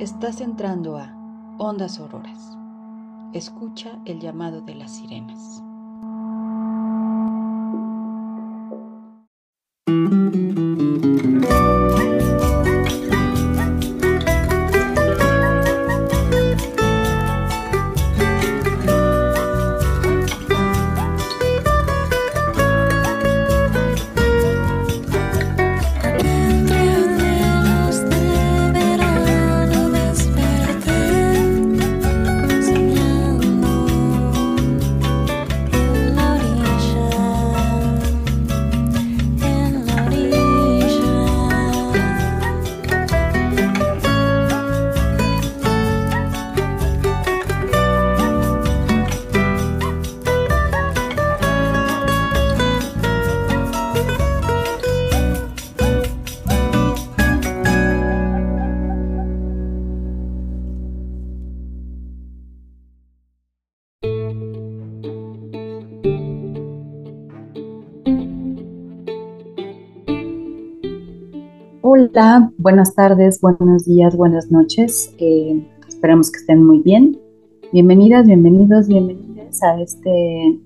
Estás entrando a Ondas Auroras. Escucha el llamado de las sirenas. Buenas tardes, buenos días, buenas noches. Eh, esperamos que estén muy bien. Bienvenidas, bienvenidos, bienvenidas a este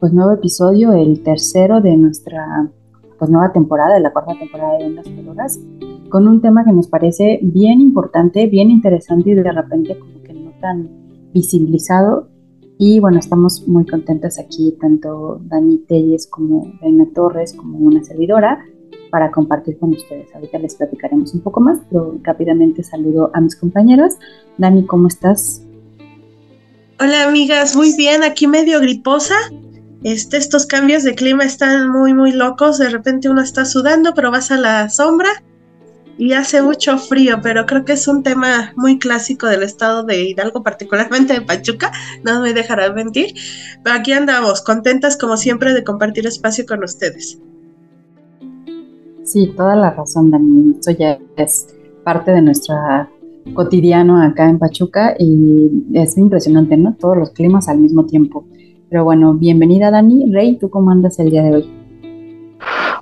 pues, nuevo episodio, el tercero de nuestra pues, nueva temporada, de la cuarta temporada de Ondas Horas, con un tema que nos parece bien importante, bien interesante y de repente como que no tan visibilizado. Y bueno, estamos muy contentas aquí, tanto Dani Telles como Reina Torres, como una servidora para compartir con ustedes. Ahorita les platicaremos un poco más, pero rápidamente saludo a mis compañeras. Dani, ¿cómo estás? Hola amigas, muy bien, aquí medio griposa. Este, estos cambios de clima están muy, muy locos. De repente uno está sudando, pero vas a la sombra y hace mucho frío, pero creo que es un tema muy clásico del estado de Hidalgo, particularmente de Pachuca, no me dejarán mentir. Pero aquí andamos, contentas como siempre de compartir espacio con ustedes. Sí, toda la razón, Dani. Eso ya es parte de nuestra cotidiano acá en Pachuca y es impresionante, ¿no? Todos los climas al mismo tiempo. Pero bueno, bienvenida Dani. Rey, ¿tú cómo andas el día de hoy?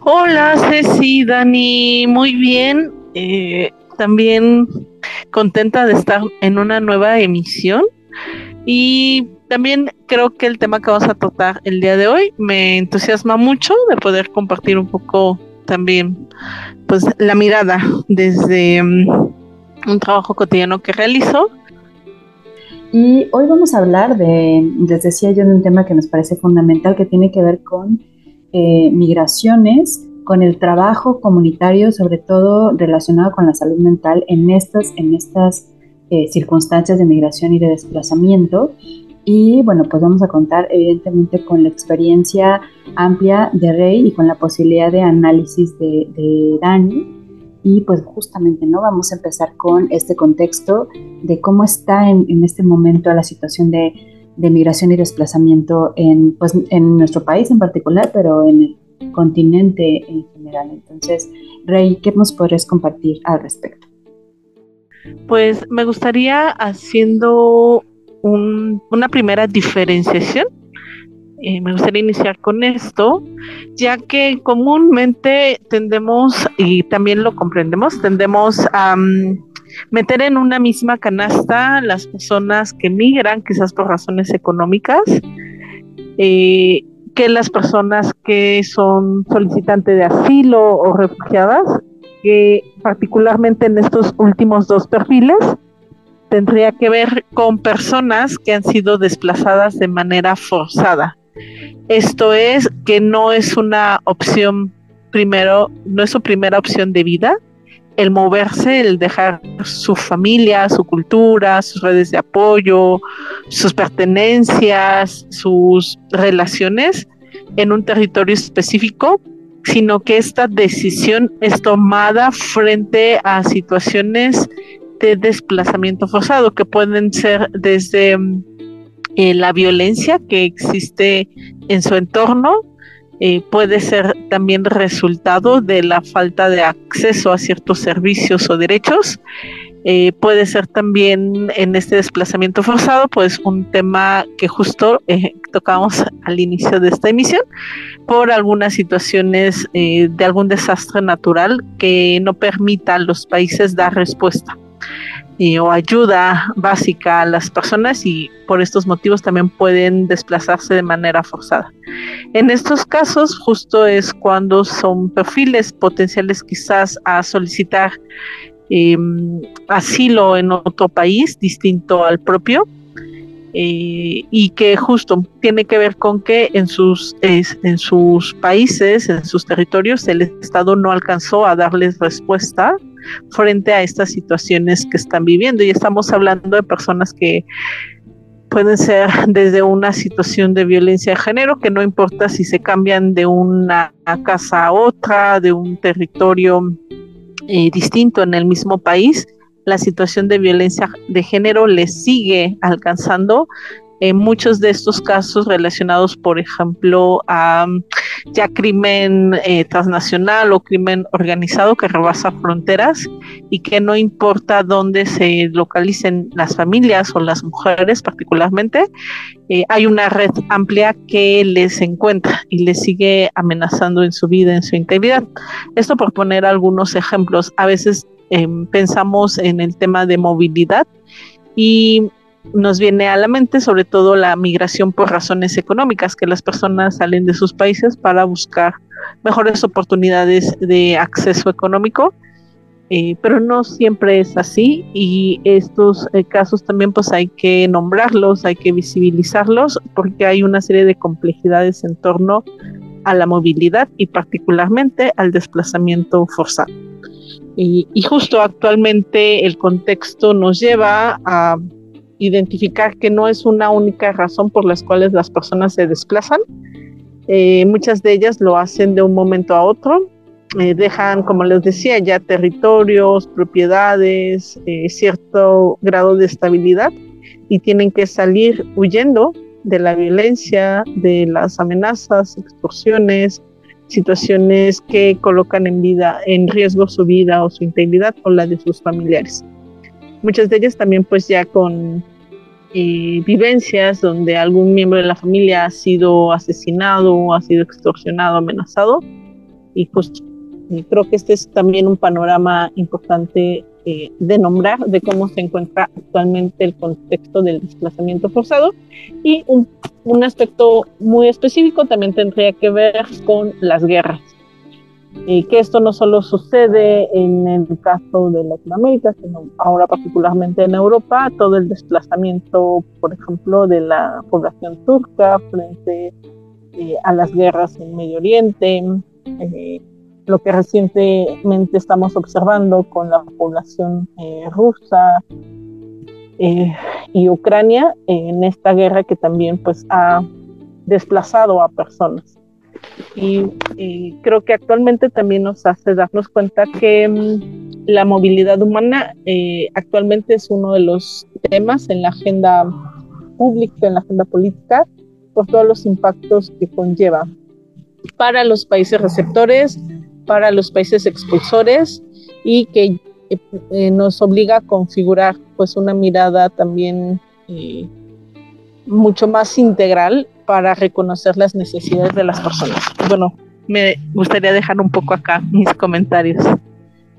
Hola Ceci, Dani, muy bien. Eh, también contenta de estar en una nueva emisión y también creo que el tema que vamos a tratar el día de hoy me entusiasma mucho de poder compartir un poco también pues la mirada desde mm, un trabajo cotidiano que realizo. Y hoy vamos a hablar de, les decía yo, de un tema que nos parece fundamental que tiene que ver con eh, migraciones, con el trabajo comunitario, sobre todo relacionado con la salud mental en estas, en estas eh, circunstancias de migración y de desplazamiento. Y bueno, pues vamos a contar evidentemente con la experiencia amplia de Rey y con la posibilidad de análisis de, Dani. Y pues justamente, ¿no? Vamos a empezar con este contexto de cómo está en, este momento la situación de, migración y desplazamiento en, pues, en nuestro país en particular, pero en el continente en general. Entonces, Rey, ¿qué nos podrías compartir al respecto? Pues me gustaría haciendo una primera diferenciación. Eh, me gustaría iniciar con esto, ya que comúnmente tendemos, y también lo comprendemos, tendemos a mm, meter en una misma canasta las personas que migran, quizás por razones económicas, eh, que las personas que son solicitantes de asilo o refugiadas, que particularmente en estos últimos dos perfiles, tendría que ver con personas que han sido desplazadas de manera forzada. Esto es que no es una opción primero, no es su primera opción de vida, el moverse, el dejar su familia, su cultura, sus redes de apoyo, sus pertenencias, sus relaciones en un territorio específico, sino que esta decisión es tomada frente a situaciones de desplazamiento forzado, que pueden ser desde mm, eh, la violencia que existe en su entorno, eh, puede ser también resultado de la falta de acceso a ciertos servicios o derechos. Eh, puede ser también en este desplazamiento forzado, pues un tema que justo tocamos al inicio de esta emisión, por algunas situaciones de algún desastre natural que no permita a los países dar respuesta. O ayuda básica a las personas y por estos motivos también pueden desplazarse de manera forzada. En estos casos justo es cuando son perfiles potenciales quizás a solicitar em, asilo en otro país distinto al propio eh, y que justo tiene que ver con que en sus, en sus países, en sus territorios, el Estado no alcanzó a darles respuesta frente a estas situaciones que están viviendo. Y estamos hablando de personas que pueden ser desde una situación de violencia de género, que no importa si se cambian de una casa a otra, de un territorio eh, distinto en el mismo país, la situación de violencia de género le sigue alcanzando en muchos de estos casos relacionados, por ejemplo, a ya crimen eh, transnacional o crimen organizado que rebasa fronteras y que no importa dónde se localicen las familias o las mujeres particularmente, eh, hay una red amplia que les encuentra y les sigue amenazando en su vida, en su integridad. Esto por poner algunos ejemplos. A veces Em, pensamos en el tema de movilidad y nos viene a la mente sobre todo la migración por razones económicas, que las personas salen de sus países para buscar mejores oportunidades de acceso económico, eh, pero no siempre es así y estos eh, casos también pues hay que nombrarlos, hay que visibilizarlos porque hay una serie de complejidades en torno a la movilidad y particularmente al desplazamiento forzado. Y, justo actualmente el contexto nos lleva a identificar que no es una única razón por las cuales las personas se desplazan. Eh, muchas de ellas lo hacen de un momento a otro, eh, dejan, como les decía, ya territorios, propiedades, eh, cierto grado de estabilidad y tienen que salir huyendo de la violencia, de las amenazas, extorsiones, situaciones que colocan en vida, en riesgo su vida o su integridad o la de sus familiares. Muchas de ellas también pues ya con eh, vivencias donde algún miembro de la familia ha sido asesinado, ha sido extorsionado, amenazado y pues creo que este es también un panorama importante eh, de nombrar de cómo se encuentra actualmente el contexto del desplazamiento forzado y un, un aspecto muy específico también tendría que ver con las guerras. Y que esto no solo sucede en el caso de Latinoamérica, sino ahora particularmente en Europa, todo el desplazamiento, por ejemplo, de la población turca frente eh, a las guerras en Medio Oriente, eh, lo que recientemente estamos observando con la población eh, rusa eh, y Ucrania en esta guerra que también pues ha desplazado a personas. Y, creo que actualmente también nos hace darnos cuenta que mm, la movilidad humana eh, actualmente es uno de los temas en la agenda pública, en la agenda política, por todos los impactos que conlleva para los países receptores, para los países expulsores y que eh, nos obliga a configurar pues una mirada también eh, mucho más integral para reconocer las necesidades de las personas. Bueno, me gustaría dejar un poco acá mis comentarios.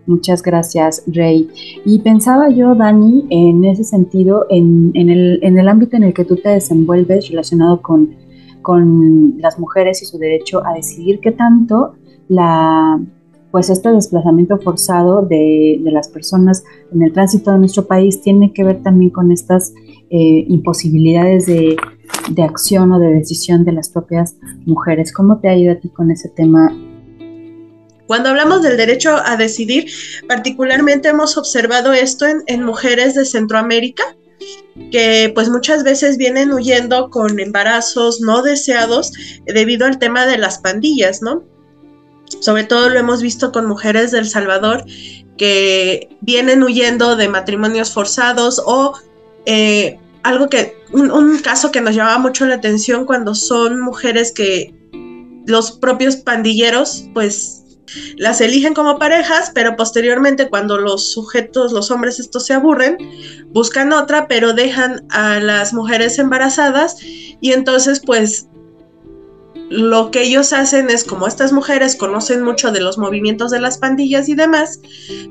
Muchas gracias, Rey. Y pensaba yo, Dani, en ese sentido, en, el, en el ámbito en el que tú te desenvuelves relacionado con, con las mujeres y su derecho a decidir qué tanto la, pues este desplazamiento forzado de, las personas en el tránsito de nuestro país tiene que ver también con estas eh, imposibilidades de, acción o de decisión de las propias mujeres. ¿Cómo te ha a ti con ese tema? Cuando hablamos del derecho a decidir, particularmente hemos observado esto en, en mujeres de Centroamérica, que pues muchas veces vienen huyendo con embarazos no deseados debido al tema de las pandillas, ¿no? Sobre todo lo hemos visto con mujeres del Salvador que vienen huyendo de matrimonios forzados o eh, algo que, un, caso que nos llamaba mucho la atención cuando son mujeres que los propios pandilleros pues las eligen como parejas, pero posteriormente cuando los sujetos, los hombres estos se aburren, buscan otra, pero dejan a las mujeres embarazadas y entonces pues lo que ellos hacen es, como estas mujeres conocen mucho de los movimientos de las pandillas y demás,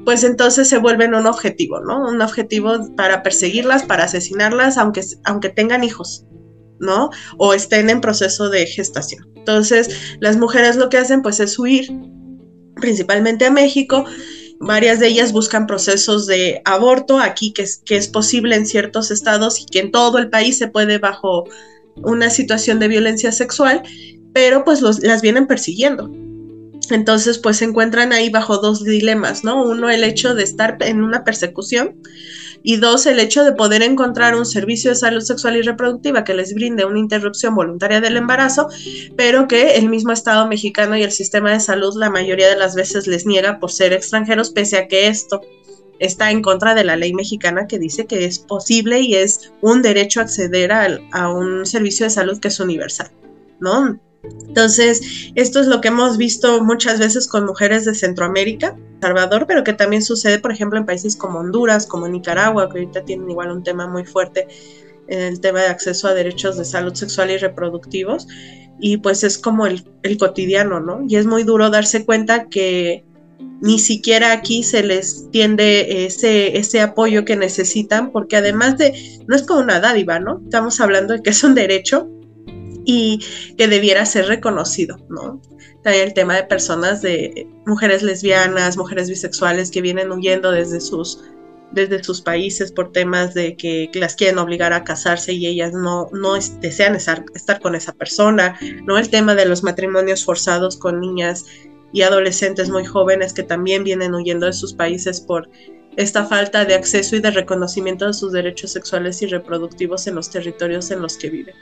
pues entonces se vuelven un objetivo, ¿no? Un objetivo para perseguirlas, para asesinarlas, aunque, aunque tengan hijos, ¿no? O estén en proceso de gestación. Entonces, las mujeres lo que hacen, pues, es huir, principalmente a México. Varias de ellas buscan procesos de aborto aquí, que es, que es posible en ciertos estados y que en todo el país se puede bajo una situación de violencia sexual pero pues las vienen persiguiendo. Entonces, pues se encuentran ahí bajo dos dilemas, ¿no? Uno, el hecho de estar en una persecución y dos, el hecho de poder encontrar un servicio de salud sexual y reproductiva que les brinde una interrupción voluntaria del embarazo, pero que el mismo Estado mexicano y el sistema de salud la mayoría de las veces les niega por ser extranjeros, pese a que esto está en contra de la ley mexicana que dice que es posible y es un derecho acceder a, a un servicio de salud que es universal, ¿no? Entonces, esto es lo que hemos visto muchas veces con mujeres de Centroamérica, Salvador, pero que también sucede, por ejemplo, en países como Honduras, como Nicaragua, que ahorita tienen igual un tema muy fuerte en el tema de acceso a derechos de salud sexual y reproductivos. Y pues es como el, cotidiano, ¿no? Y es muy duro darse cuenta que ni siquiera aquí se les tiende ese, ese apoyo que necesitan, porque además de, no es como una dádiva, ¿no? Estamos hablando de que es un derecho y que debiera ser reconocido, ¿no? También el tema de personas de mujeres lesbianas, mujeres bisexuales que vienen huyendo desde sus desde sus países por temas de que las quieren obligar a casarse y ellas no, no desean estar, estar con esa persona, ¿no? El tema de los matrimonios forzados con niñas y adolescentes muy jóvenes que también vienen huyendo de sus países por esta falta de acceso y de reconocimiento de sus derechos sexuales y reproductivos en los territorios en los que viven.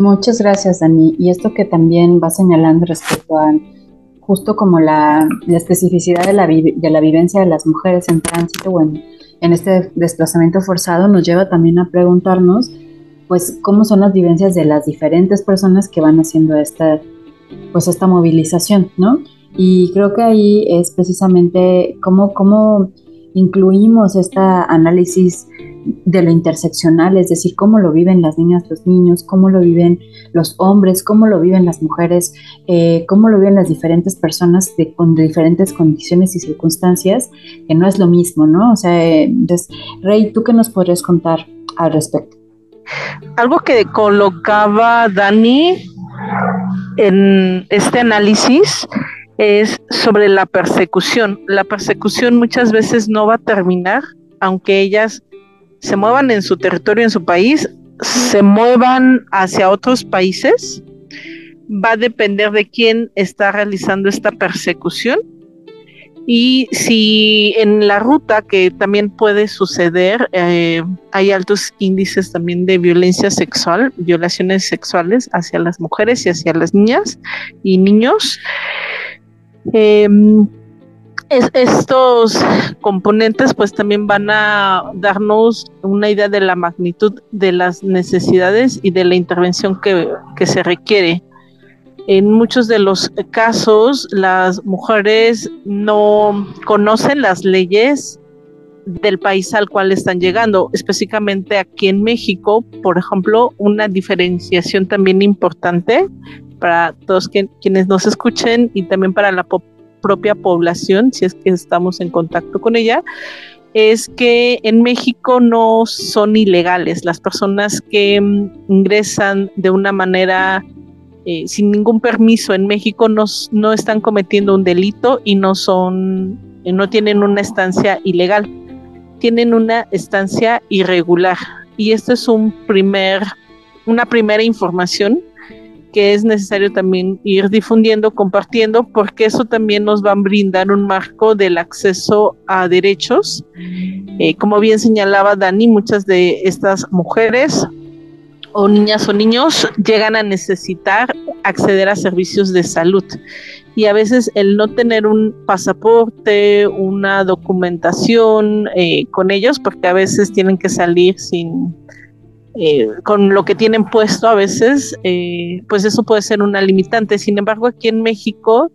Muchas gracias, Dani. Y esto que también va señalando respecto a justo como la, especificidad de la, de la, vivencia de las mujeres en tránsito o en, este desplazamiento forzado nos lleva también a preguntarnos, pues, cómo son las vivencias de las diferentes personas que van haciendo esta, pues, esta movilización, ¿no? Y creo que ahí es precisamente cómo, cómo incluimos este análisis de lo interseccional, es decir, cómo lo viven las niñas, los niños, cómo lo viven los hombres, cómo lo viven las mujeres, eh, cómo lo viven las diferentes personas de, con diferentes condiciones y circunstancias, que no es lo mismo, ¿no? O sea, entonces, Rey, ¿tú qué nos podrías contar al respecto? Algo que colocaba Dani en este análisis es sobre la persecución. La persecución muchas veces no va a terminar, aunque ellas se muevan en su territorio, en su país, se muevan hacia otros países, va a depender de quién está realizando esta persecución. Y si en la ruta, que también puede suceder, eh, hay altos índices también de violencia sexual, violaciones sexuales hacia las mujeres y hacia las niñas y niños, eh, estos componentes pues también van a darnos una idea de la magnitud de las necesidades y de la intervención que se requiere. En muchos de los casos las mujeres no conocen las leyes del país al cual están llegando, específicamente aquí en México, por ejemplo, una diferenciación también importante para todos quienes nos escuchen y también para la propia población, si es que estamos en contacto con ella, es que en México no son ilegales. Las personas que mm, ingresan de una manera eh, sin ningún permiso en México no, no están cometiendo un delito y no son, no tienen una estancia ilegal, tienen una estancia irregular. Y esto es un primer, una primera información que es necesario también ir difundiendo, compartiendo, porque eso también nos va a brindar un marco del acceso a derechos. Eh, como bien señalaba Dani, muchas de estas mujeres o niñas o niños llegan a necesitar acceder a servicios de salud. Y a veces el no tener un pasaporte, una documentación eh, con ellos, porque a veces tienen que salir sin, eh, con lo que tienen puesto a veces, eh, pues eso puede ser una limitante. Sin embargo, aquí en México,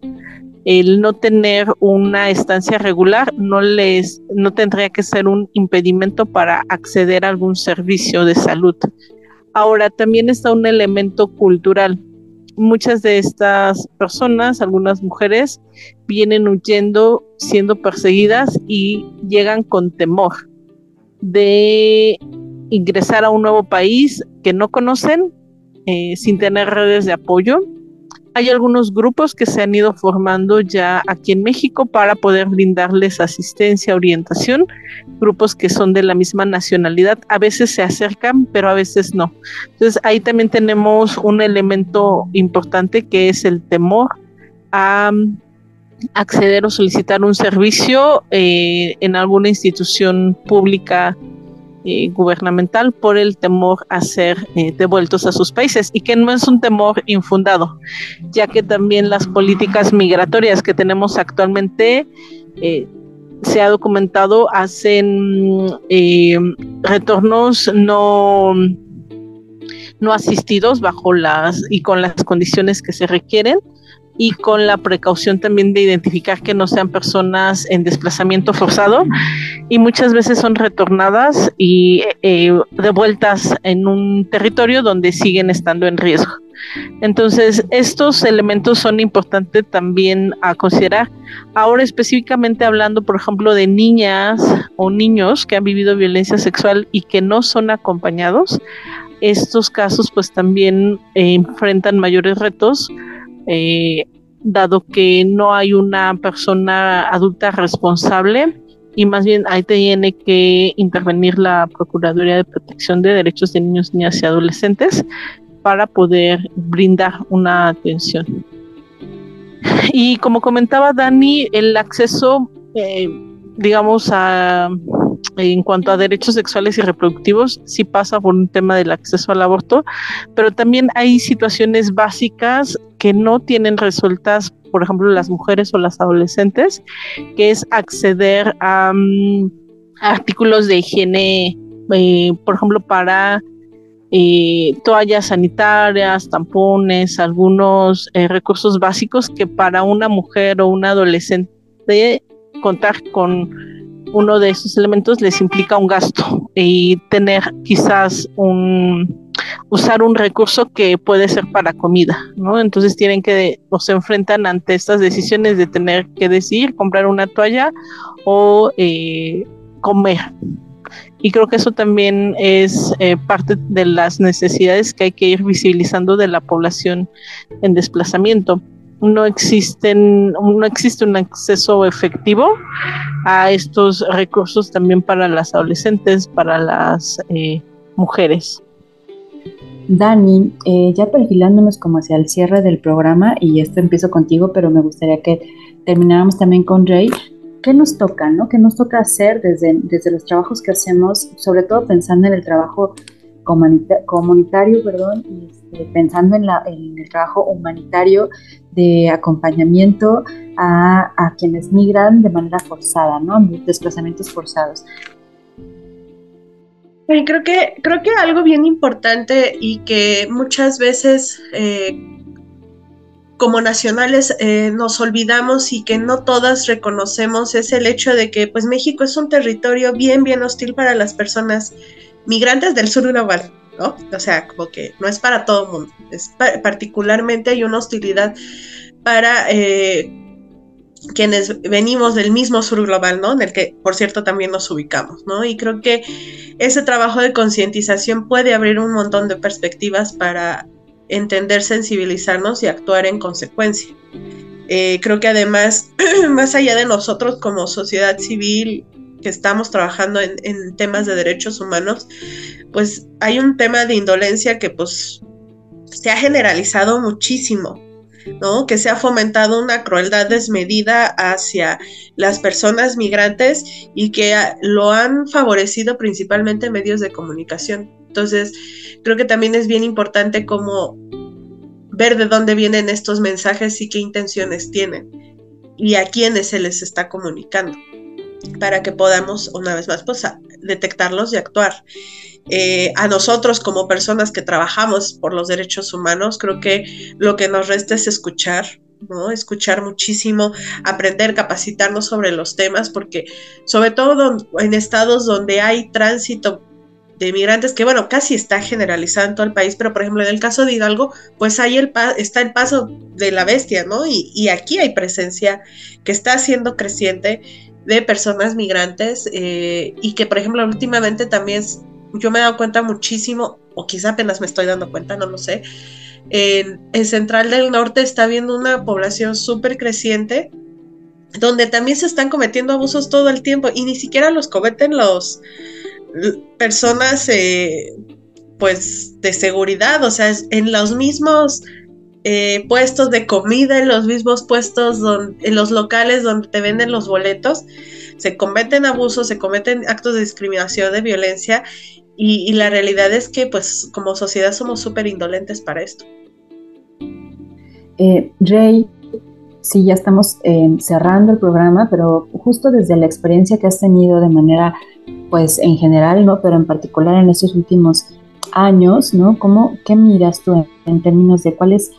el no tener una estancia regular no les no tendría que ser un impedimento para acceder a algún servicio de salud. Ahora también está un elemento cultural. muchas de estas personas, algunas mujeres, vienen huyendo, siendo perseguidas y llegan con temor de ingresar a un nuevo país que no conocen, eh, sin tener redes de apoyo hay algunos grupos que se han ido formando ya aquí en México para poder brindarles asistencia, orientación, grupos que son de la misma nacionalidad. A veces se acercan, pero a veces no. Entonces ahí también tenemos un elemento importante que es el temor a mm, acceder o solicitar un servicio eh, en alguna institución pública eh, gubernamental por el temor a ser eh, devueltos a sus países y que no es un temor infundado, ya que también las políticas migratorias que tenemos actualmente eh, se ha documentado hacen retornos no no asistidos bajo las y con las condiciones que se requieren y con la precaución también de identificar que no sean personas en desplazamiento forzado y muchas veces son retornadas y eh, devueltas en un territorio donde siguen estando en riesgo. Entonces, estos elementos son importantes también a considerar. Ahora específicamente hablando, por ejemplo, de niñas o niños que han vivido violencia sexual y que no son acompañados, estos casos pues también eh, enfrentan mayores retos eh, dado que no hay una persona adulta responsable y más bien ahí tiene que intervenir la Procuraduría de Protección de Derechos de Niños, Niñas y Adolescentes para poder brindar una atención. Y como comentaba Dani, el acceso, eh, digamos, a en cuanto a derechos sexuales y reproductivos, sí pasa por un tema del acceso al aborto, pero también hay situaciones básicas que no tienen resueltas, por ejemplo, las mujeres o las adolescentes, que es acceder a mm, artículos de higiene, eh, por ejemplo, para eh, toallas sanitarias, tampones, algunos eh, recursos básicos que para una mujer o un adolescente contar con uno de esos elementos les implica un gasto y tener quizás un usar un recurso que puede ser para comida, ¿no? Entonces tienen que o se enfrentan ante estas decisiones de tener que decidir comprar una toalla o eh, comer. Y creo que eso también es eh, parte de las necesidades que hay que ir visibilizando de la población en desplazamiento no existen, no existe un acceso efectivo a estos recursos también para las adolescentes, para las eh, mujeres. Dani, eh, ya perfilándonos como hacia el cierre del programa, y esto empiezo contigo, pero me gustaría que termináramos también con Rey. ¿Qué nos toca, no? ¿Qué nos toca hacer desde, desde los trabajos que hacemos, sobre todo pensando en el trabajo comunitario, perdón, este, pensando en, la, el trabajo humanitario de acompañamiento a, a, quienes migran de manera forzada, ¿no? Desplazamientos forzados. creo que, creo que algo bien importante y que muchas veces eh, como nacionales eh, nos olvidamos y que no todas reconocemos es el hecho de que pues México es un territorio bien, bien hostil para las personas migrantes del sur global, ¿no? O sea, como que no es para todo el mundo, es particularmente hay una hostilidad para eh, quienes venimos del mismo sur global, ¿no? En el que, por cierto, también nos ubicamos, ¿no? Y creo que ese trabajo de concientización puede abrir un montón de perspectivas para entender, sensibilizarnos y actuar en consecuencia. Eh, creo que además, más allá de nosotros como sociedad civil, que estamos trabajando en, temas de derechos humanos, pues hay un tema de indolencia que pues se ha generalizado muchísimo, ¿no? Que se ha fomentado una crueldad desmedida hacia las personas migrantes y que lo han favorecido principalmente medios de comunicación. Entonces, creo que también es bien importante como ver de dónde vienen estos mensajes y qué intenciones tienen y a quiénes se les está comunicando para que podamos, una vez más, pues, detectarlos y actuar. Eh, a nosotros como personas que trabajamos por los derechos humanos, creo que lo que nos resta es escuchar, ¿no? Escuchar muchísimo, aprender, capacitarnos sobre los temas, porque sobre todo en estados donde hay tránsito de migrantes que, bueno, casi está generalizado en el país, pero por ejemplo en el caso de Hidalgo, pues ahí está el paso de la bestia, ¿no? Y, y, aquí hay presencia que está siendo creciente de personas migrantes eh, y que, por ejemplo, últimamente también yo me he dado cuenta muchísimo, o quizá apenas me estoy dando cuenta, no lo sé, en, en Central del Norte está viendo una población súper creciente donde también se están cometiendo abusos todo el tiempo y ni siquiera los cometen los personas eh, pues de seguridad, o sea, en los mismos eh, puestos de comida, en los mismos puestos, donde, en los locales donde te venden los boletos, se cometen abusos, se cometen actos de discriminación, de violencia, y, la realidad es que pues como sociedad somos súper indolentes para esto. Eh, Rey, sí, ya estamos cerrando el programa, pero justo desde la experiencia que has tenido de manera pues en general, ¿no? Pero en particular en estos últimos años, ¿no? ¿Cómo, ¿Qué miras tú en, términos de cuáles,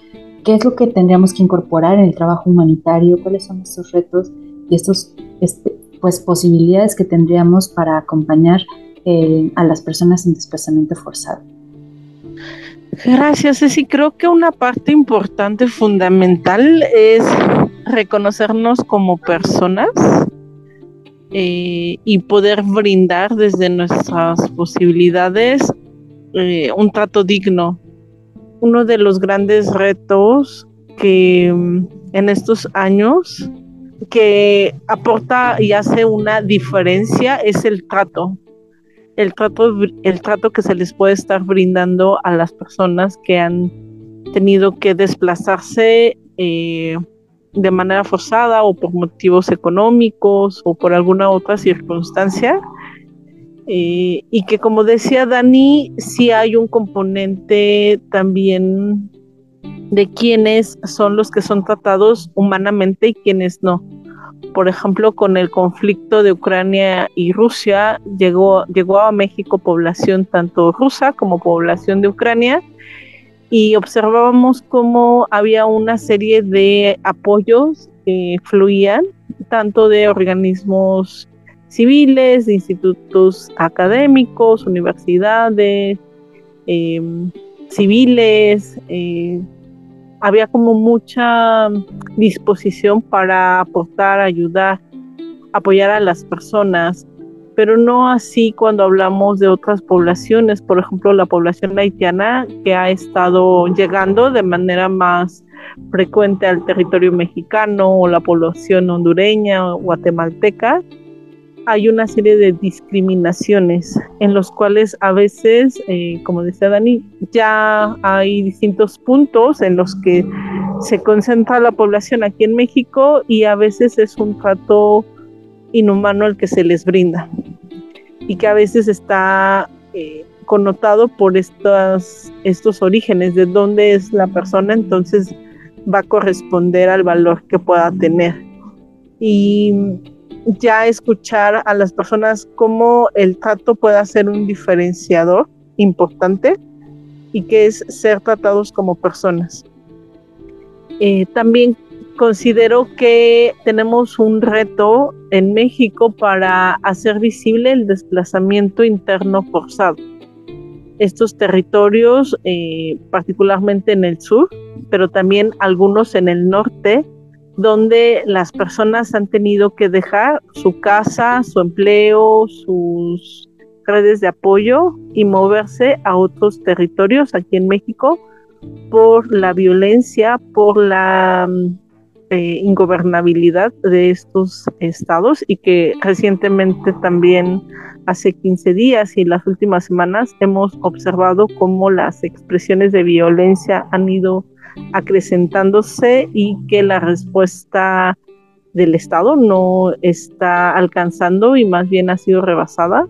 qué es lo que tendríamos que incorporar en el trabajo humanitario, cuáles son estos retos y estos, este, pues, posibilidades que tendríamos para acompañar eh, a las personas en desplazamiento forzado? Gracias, Ceci. Creo que una parte importante, fundamental, es reconocernos como personas eh, y poder brindar desde nuestras posibilidades eh, un trato digno. Uno de los grandes retos que mm, en estos años que aporta y hace una diferencia es el trato. El trato, el trato que se les puede estar brindando a las personas que han tenido que desplazarse eh, de manera forzada o por motivos económicos o por alguna otra circunstancia. Eh, y que como decía Dani, sí hay un componente también de quienes son los que son tratados humanamente y quienes no. Por ejemplo, con el conflicto de Ucrania y Rusia, llegó, llegó a México población tanto rusa como población de Ucrania, y observábamos cómo había una serie de apoyos que fluían, tanto de organismos civiles, institutos académicos, universidades, em, civiles. Eh, había como mucha disposición para aportar, ayudar, apoyar a las personas pero no así cuando hablamos de otras poblaciones, por ejemplo la población haitiana que ha estado llegando de manera más frecuente al territorio mexicano o la población hondureña o guatemalteca, hay una serie de discriminaciones en los cuales a veces, eh, como decía Dani, ya hay distintos puntos en los que se concentra la población aquí en México y a veces es un trato inhumano el que se les brinda y que a veces está eh, connotado por estos, estos orígenes, de dónde es la persona, entonces va a corresponder al valor que pueda tener. Y ya escuchar a las personas cómo el trato puede ser un diferenciador importante y que es ser tratados como personas. Eh, también considero que tenemos un reto en México para hacer visible el desplazamiento interno forzado. Estos territorios, eh, particularmente en el sur, pero también algunos en el norte, donde las personas han tenido que dejar su casa, su empleo, sus redes de apoyo y moverse a otros territorios aquí en México por la violencia, por la eh, ingobernabilidad de estos estados y que recientemente también hace 15 días y las últimas semanas hemos observado cómo las expresiones de violencia han ido acrecentándose y que la respuesta del Estado no está alcanzando y más bien ha sido rebasada.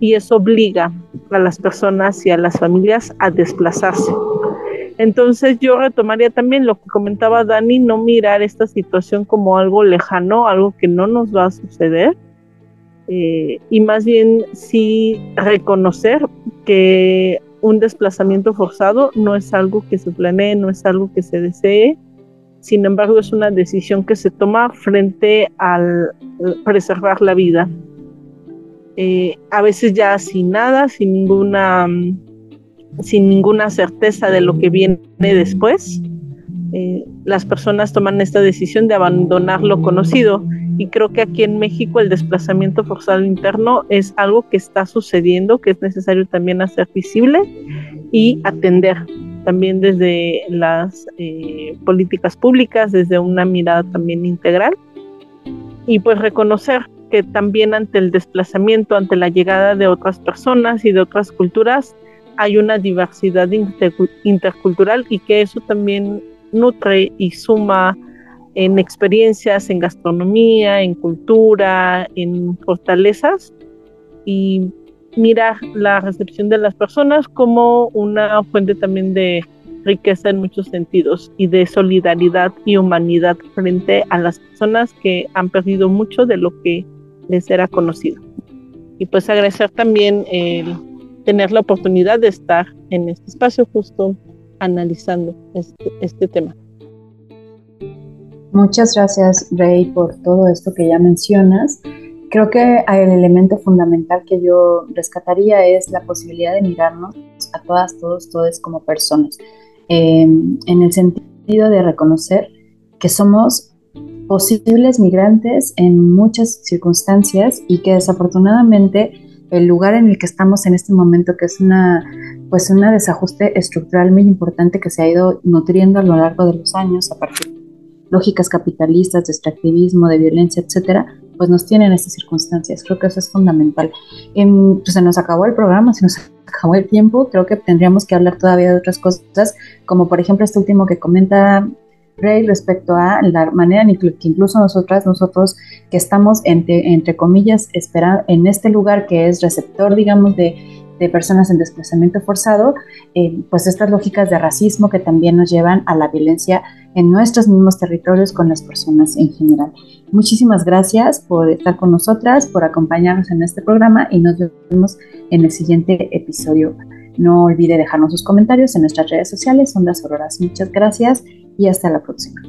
Y eso obliga a las personas y a las familias a desplazarse. Entonces yo retomaría también lo que comentaba Dani, no mirar esta situación como algo lejano, algo que no nos va a suceder, eh, y más bien sí reconocer que un desplazamiento forzado no es algo que se planee, no es algo que se desee, sin embargo es una decisión que se toma frente al preservar la vida. eh, a veces ya sin nada, sin ninguna, sin ninguna certeza de lo que viene después. Eh, las personas toman esta decisión de abandonar lo conocido. Y creo que aquí en México el desplazamiento forzado interno es algo que está sucediendo, que es necesario también hacer visible y atender también desde las eh, políticas públicas, desde una mirada también integral. Y pues reconocer que también ante el desplazamiento, ante la llegada de otras personas y de otras culturas, hay una diversidad intercultural y que eso también nutre y suma en experiencias, en gastronomía, en cultura, en fortalezas y mirar la recepción de las personas como una fuente también de riqueza en muchos sentidos y de solidaridad y humanidad frente a las personas que han perdido mucho de lo que les era conocido. Y pues agradecer también tener la oportunidad de estar en este espacio justo analizando este, este tema. Muchas gracias, Rey, por todo esto que ya mencionas. Creo que el elemento fundamental que yo rescataría es la posibilidad de mirarnos a todas, todos, todos como personas, em, en el sentido de reconocer que somos posibles migrantes en muchas circunstancias y que desafortunadamente el lugar en el que estamos en este momento, que es una, pues una desajuste estructural muy importante que se ha ido nutriendo a lo largo de los años a partir de lógicas capitalistas, de extractivismo, de violencia, etcétera, pues nos tienen estas circunstancias. Creo que eso es fundamental. Em, pues se nos acabó el programa, se nos acabó el tiempo. Creo que tendríamos que hablar todavía de otras cosas, como por ejemplo este último que comenta Rey respecto a la manera en que incluso nosotras, nosotros que estamos entre, entre comillas esperando en este lugar que es receptor, digamos, de, de personas en desplazamiento forzado, eh, pues estas lógicas de racismo que también nos llevan a la violencia en nuestros mismos territorios con las personas en general. Muchísimas gracias por estar con nosotras, por acompañarnos en este programa y nos vemos en el siguiente episodio. No olvide dejarnos sus comentarios en nuestras redes sociales, Ondas Auroras. Muchas gracias y hasta la próxima.